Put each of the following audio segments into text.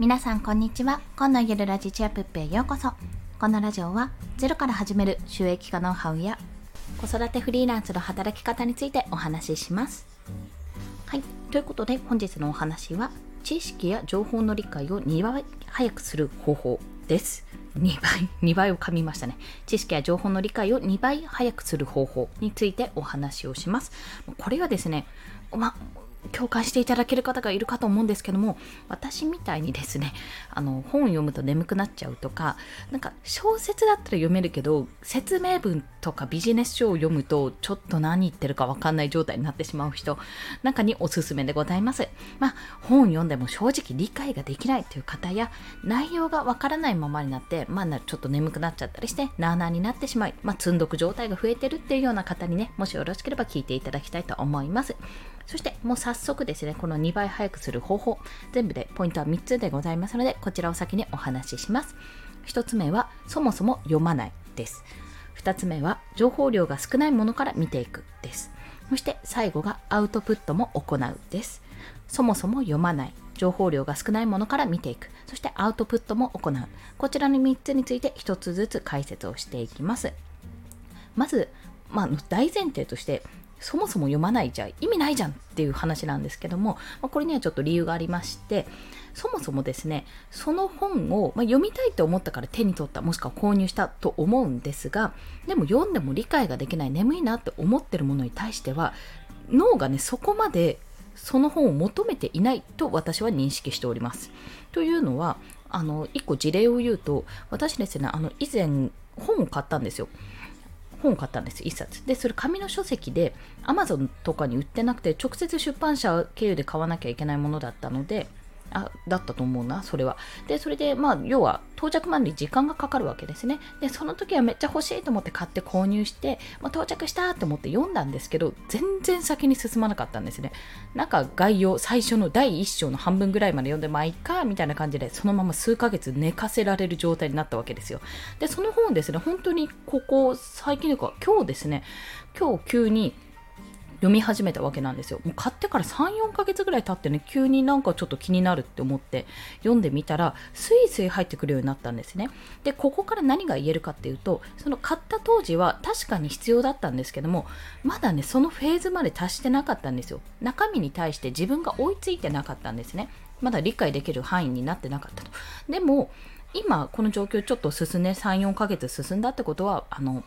皆さんこんにちは。今のゆるラジチアプップへようこそ。このラジオはゼロから始める収益化ノウハウや子育てフリーランスの働き方についてお話しします。はい。ということで本日のお話は知識や情報の理解を2倍早くする方法です。2倍、2倍を噛みましたね。知識や情報の理解を2倍早くする方法についてお話をします。これはですね、ま、共感していただける方がいるかと思うんですけども私みたいにですねあの本を読むと眠くなっちゃうとかなんか小説だったら読めるけど説明文とかビジネス書を読むとちょっと何言ってるかわかんない状態になってしまう人なんかにおすすめでございます。まあ本読んでも正直理解ができないという方や内容がわからないままになってまあちょっと眠くなっちゃったりしてなあなあになってしまいまあ積んどく状態が増えてるっていうような方にねもしよろしければ聞いていただきたいと思います。そしてもう早速ですね、この2倍早くする方法、全部でポイントは3つでございますので、こちらを先にお話しします。1つ目は、そもそも読まないです。2つ目は、情報量が少ないものから見ていくです。そして最後が、アウトプットも行うです。そもそも読まない、情報量が少ないものから見ていく、そしてアウトプットも行う。こちらの3つについて1つずつ解説をしていきます。まず、まあ、大前提としてそもそも読まないじゃ意味ないじゃんっていう話なんですけども、まあ、これにはちょっと理由がありましてそもそもですねその本を、まあ、読みたいと思ったから手に取ったもしくは購入したと思うんですがでも読んでも理解ができない眠いなって思ってるものに対しては脳がねそこまでその本を求めていないと私は認識しております。というのはあの1個事例を言うと私ですねあの以前本を買ったんですよ。本を買ったんです、1冊。で、それ紙の書籍で Amazon とかに売ってなくて、直接出版社経由で買わなきゃいけないものだったので、あだったと思うな、それは。で、それで、まあ、要は、到着までに時間がかかるわけですね。で、その時はめっちゃ欲しいと思って買って購入して、まあ、到着したと思って読んだんですけど、全然先に進まなかったんですね。なんか概要、最初の第1章の半分ぐらいまで読んで、まあいいか、みたいな感じで、そのまま数ヶ月寝かせられる状態になったわけですよ。で、その本ですね、本当にここ、最近というか、今日ですね、今日急に、読み始めたわけなんですよ。もう買ってから3、4ヶ月ぐらい経ってね、急になんかちょっと気になるって思って読んでみたら、スイスイ入ってくるようになったんですね。で、ここから何が言えるかっていうと、その買った当時は確かに必要だったんですけども、まだね、そのフェーズまで達してなかったんですよ。中身に対して自分が追いついてなかったんですね。まだ理解できる範囲になってなかったと。でも、今この状況ちょっと進んで3、4ヶ月進んだってことは、あの、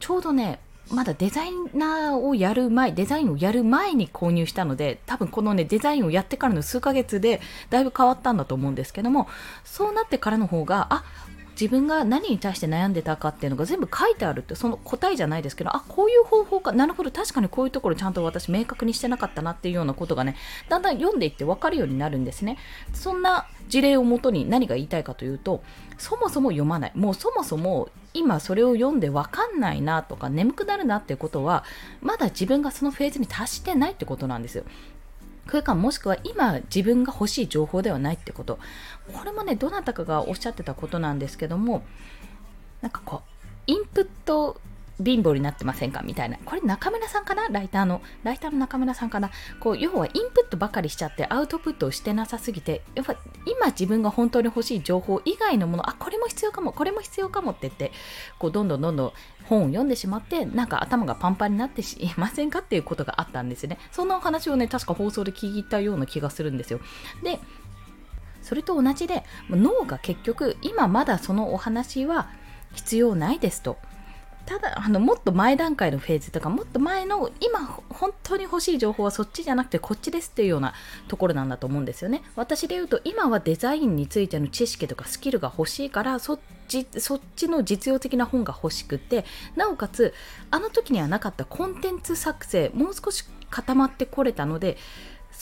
ちょうどね、まだデザイナーをやる前、デザインをやる前に購入したので、多分このね、デザインをやってからの数ヶ月でだいぶ変わったんだと思うんですけども、そうなってからの方が、あ、自分が何に対して悩んでたかっていうのが全部書いてあるってその答えじゃないですけどあこういう方法かなるほど確かにこういうところちゃんと私明確にしてなかったなっていうようなことがねだんだん読んでいって分かるようになるんですね。そんな事例をもとに何が言いたいかというとそもそも読まない。もうそもそも今それを読んで分かんないなとか眠くなるなっていうことはまだ自分がそのフェーズに達してないってことなんですよ。空間もしくは今自分が欲しい情報ではないってこと。これもね、どなたかがおっしゃってたことなんですけども、なんかこう、インプット貧乏になってませんか？みたいな。これ中村さんかな？ライターの。ライターの中村さんかな？こう、要はインプットばかりしちゃってアウトプットをしてなさすぎて、やっぱ今自分が本当に欲しい情報以外のもの、あ、これも必要かも、これも必要かもって言って、こう、どんどんどんどん本を読んでしまって、なんか頭がパンパンになってしまいませんかっていうことがあったんですね。そんなお話をね、確か放送で聞いたような気がするんですよ。で、それと同じで、脳が結局、今まだそのお話は必要ないですと。ただあのもっと前段階のフェーズとかもっと前の今本当に欲しい情報はそっちじゃなくてこっちですっていうようなところなんだと思うんですよね。私で言うと今はデザインについての知識とかスキルが欲しいからそっちそっちの実用的な本が欲しくてなおかつあの時にはなかったコンテンツ作成もう少し固まってこれたので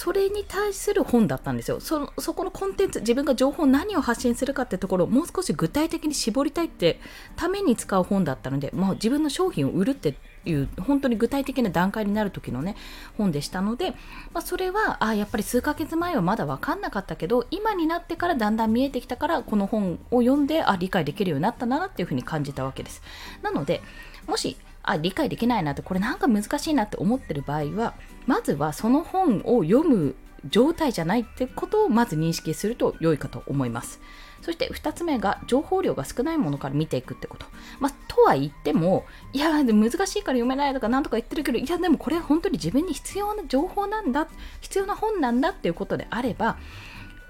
それに対する本だったんですよ。そそこのコンテンツ自分が情報何を発信するかってところをもう少し具体的に絞りたいってために使う本だったので、もう自分の商品を売るっていう本当に具体的な段階になる時のね本でしたので、まあ、それはあやっぱり数ヶ月前はまだ分かんなかったけど今になってからだんだん見えてきたからこの本を読んであ理解できるようになったなっていうふうに感じたわけです。なのでもしあ理解できないなってこれなんか難しいなって思ってる場合はまずはその本を読む状態じゃないってことをまず認識すると良いかと思います。そして2つ目が情報量が少ないものから見ていくってこと。まあ、とは言っても、いや、難しいから読めないとか何とか言ってるけど、いや、でもこれは本当に自分に必要な情報なんだ、必要な本なんだっていうことであれば、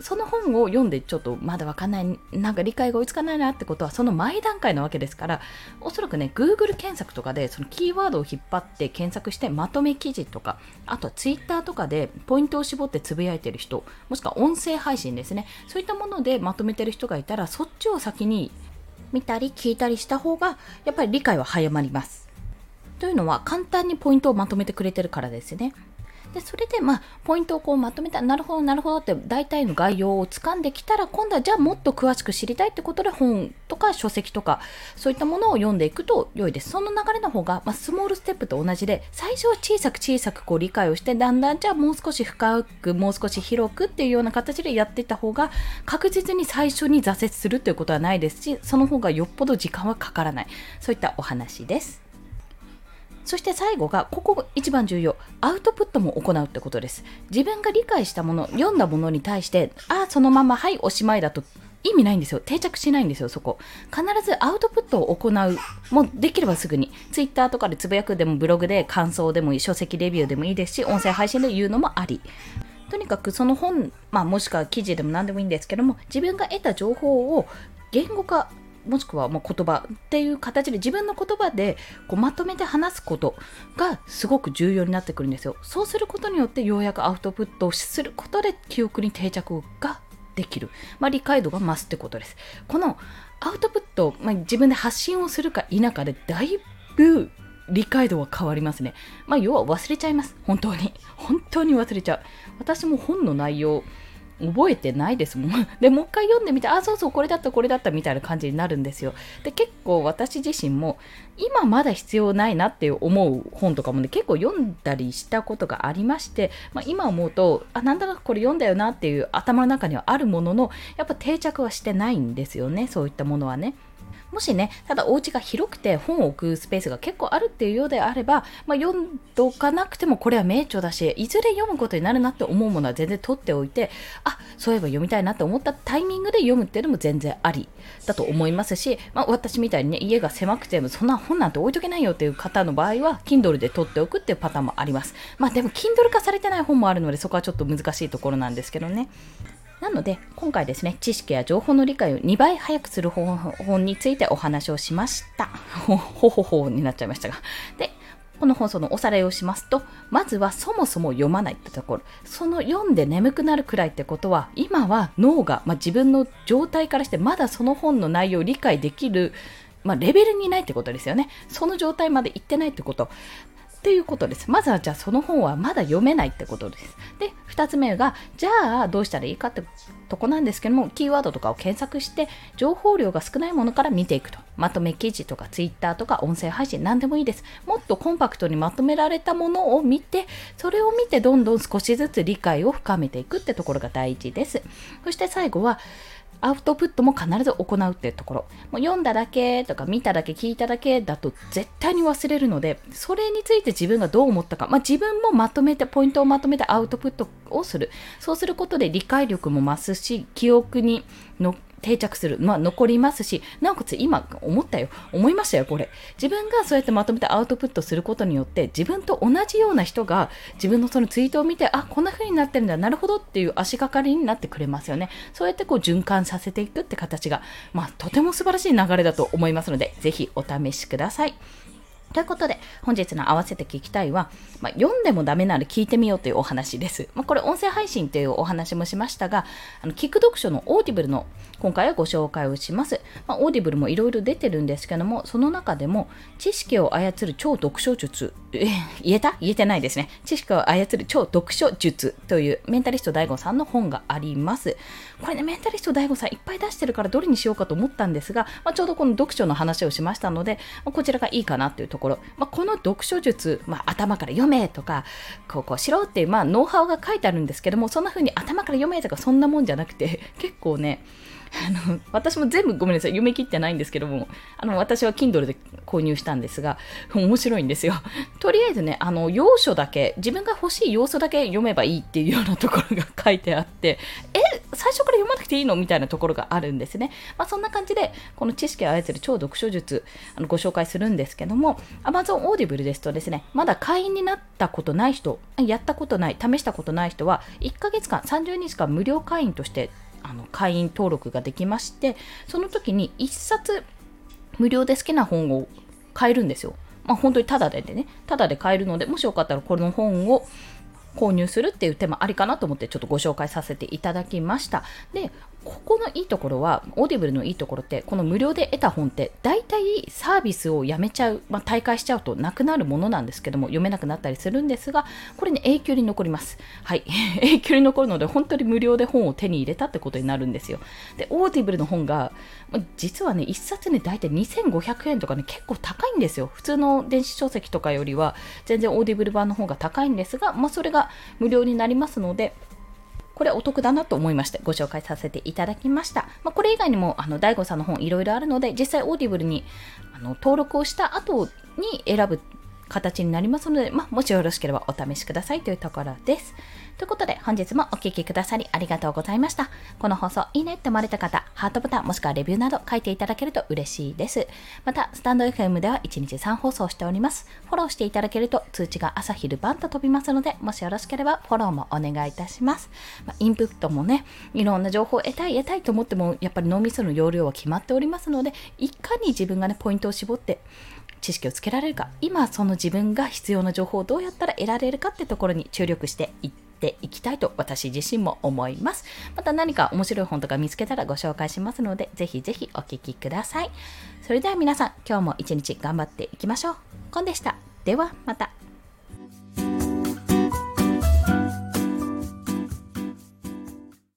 その本を読んでちょっとまだわかんない、なんか理解が追いつかないなってことはその前段階なわけですから、おそらくね、Google 検索とかでそのキーワードを引っ張って検索してまとめ記事とか、あとは Twitter とかでポイントを絞ってつぶやいてる人、もしくは音声配信ですね、そういったものでまとめてる人がいたら、そっちを先に見たり聞いたりした方が、やっぱり理解は早まります。というのは簡単にポイントをまとめてくれてるからですね。でそれでまあポイントをこうまとめたなるほどなるほどって大体の概要をつかんできたら今度はじゃあもっと詳しく知りたいってことで本とか書籍とかそういったものを読んでいくと良いです。その流れの方が、まあ、スモールステップと同じで最初は小さく小さくこう理解をしてだんだんじゃあもう少し深くもう少し広くっていうような形でやっていった方が確実に最初に挫折するということはないですしその方がよっぽど時間はかからない。そういったお話です。そして最後が、ここ一番重要、アウトプットも行うってことです。自分が理解したもの、読んだものに対して、ああ、そのまま、はい、おしまいだと意味ないんですよ。定着しないんですよ、そこ。必ずアウトプットを行う。もうできればすぐに。Twitter とかでつぶやくでもブログで感想でもいい、書籍レビューでもいいですし、音声配信で言うのもあり。とにかくその本、まあ、もしくは記事でも何でもいいんですけども、自分が得た情報を言語化もしくはま言葉っていう形で自分の言葉でこうまとめて話すことがすごく重要になってくるんですよ。そうすることによってようやくアウトプットをすることで記憶に定着ができる。まあ、理解度が増すってことです。このアウトプット、まあ、自分で発信をするか否かでだいぶ理解度は変わりますね。まあ、要は忘れちゃいます。本当に。本当に忘れちゃう。私も本の内容、覚えてないですもん。で、もう一回読んでみて、あ、そうそう、これだった、これだったみたいな感じになるんですよ。で、結構私自身も、今まだ必要ないなって思う本とかもね、結構読んだりしたことがありまして、まあ、今思うと、あ、なんだかこれ読んだよなっていう頭の中にはあるものの、やっぱ定着はしてないんですよね、そういったものはね。もしね、ただお家が広くて本を置くスペースが結構あるっていうようであれば、まあ、読んどかなくてもこれは名著だし、いずれ読むことになるなって思うものは全然取っておいて、あ、そういえば読みたいなって思ったタイミングで読むっていうのも全然ありだと思いますし、まあ、私みたいにね、家が狭くてもそんな本なんて置いとけないよっていう方の場合は、Kindle で取っておくっていうパターンもあります。まあでも Kindle 化されてない本もあるので、そこはちょっと難しいところなんですけどね。なので、今回ですね、知識や情報の理解を2倍早くする方法についてお話をしました。ほ ほほほになっちゃいましたが。で、この放送のおさらいをしますと、まずはそもそも読まないってところ。その読んで眠くなるくらいってことは、今は脳が、まあ、自分の状態からしてまだその本の内容を理解できるまあ、レベルにないってことですよね。その状態まで行ってないってこと。っていうことです。まずはじゃあその本はまだ読めないってことです。で、2つ目が、じゃあどうしたらいいかってとこなんですけども、キーワードとかを検索して、情報量が少ないものから見ていくと。まとめ記事とか Twitter とか音声配信何でもいいです。もっとコンパクトにまとめられたものを見て、それを見てどんどん少しずつ理解を深めていくってところが大事です。そして最後は、アウトプットも必ず行うっていうところ。もう読んだだけとか見ただけ聞いただけだと絶対に忘れるので、それについて自分がどう思ったか、まあ、自分もまとめて、ポイントをまとめてアウトプットをする。そうすることで理解力も増すし、記憶にの定着する、まあ、残りますし、なおかつ今思ったよ、思いましたよ、これ。自分がそうやってまとめてアウトプットすることによって、自分と同じような人が自分のそのツイートを見て、あ、こんな風になってるんだ、なるほどっていう足がかりになってくれますよね。そうやってこう循環させていくって形が、まあ、とても素晴らしい流れだと思いますので、ぜひお試しください。ということで、本日の合わせて聞きたいは、まあ、読んでもダメなら聞いてみようというお話です。まあ、これ、音声配信というお話もしましたが、あの聞く読書のオーディブルの今回はご紹介をします。まあ、オーディブルもいろいろ出てるんですけども、その中でも、知識を操る超読書術、え言えた？言えてないですね。知識を操る超読書術というメンタリスト DAIGO さんの本があります。これね、メンタリスト DAIGO さんいっぱい出してるからどれにしようかと思ったんですが、まあ、ちょうどこの読書の話をしましたので、まあ、こちらがいいかなというとところ。まあ、この読書術、まあ、頭から読めとか、こうこうしろっていう、まあ、ノウハウが書いてあるんですけども、そんな風に頭から読めとかそんなもんじゃなくて、結構ね、あの私も全部ごめんなさい読み切ってないんですけどもあの私は Kindle で購入したんですが面白いんですよ。とりあえずねあの要所だけ自分が欲しい要素だけ読めばいいっていうようなところが書いてあってえ最初から読まなくていいのみたいなところがあるんですね、まあ、そんな感じでこの知識を操る超読書術あのご紹介するんですけども Amazon Audible ですとですねまだ会員になったことない人やったことない試したことない人は1ヶ月間30日間無料会員としてあの会員登録ができましてその時に1冊無料で好きな本を買えるんですよ。まあ、本当にタダでね、タダで買えるので、もしよかったらこの本を購入するっていう手もありかなと思ってちょっとご紹介させていただきました。で、ここのいいところは、オーディブルのいいところって、この無料で得た本って、大体サービスをやめちゃう、まあ、退会しちゃうとなくなるものなんですけども、読めなくなったりするんですが、これね、永久に残ります。はい。永久に残るので、本当に無料で本を手に入れたってことになるんですよ。で、オーディブルの本が、実はね、1冊ね、大体2500円とかね、結構高いんですよ。普通の電子書籍とかよりは、全然オーディブル版の方が高いんですが、まあ、それがが無料になりますので、これお得だなと思いましてご紹介させていただきました。まあ、これ以外にも、あの、大悟さんの本いろいろあるので、実際オーディブルにあの登録をした後に選ぶ形になりますので、まあ、もしよろしければお試しくださいというところです。ということで、本日もお聴きくださりありがとうございました。この放送いいねって思われた方、ハートボタンもしくはレビューなど書いていただけると嬉しいです。また、スタンド FM では1日3放送しております。フォローしていただけると通知が朝昼晩と飛びますので、もしよろしければフォローもお願いいたします。まあ、インプットもね、いろんな情報を得たい得たいと思っても、やっぱり脳みその容量は決まっておりますので、いかに自分がね、ポイントを絞って知識をつけられるか、今その自分が必要な情報をどうやったら得られるかってところに注力していっていきたいと私自身も思います。また何か面白い本とか見つけたらご紹介しますので、ぜひぜひお聴きください。それでは皆さん、今日も一日頑張っていきましょう。コンでした。ではまた。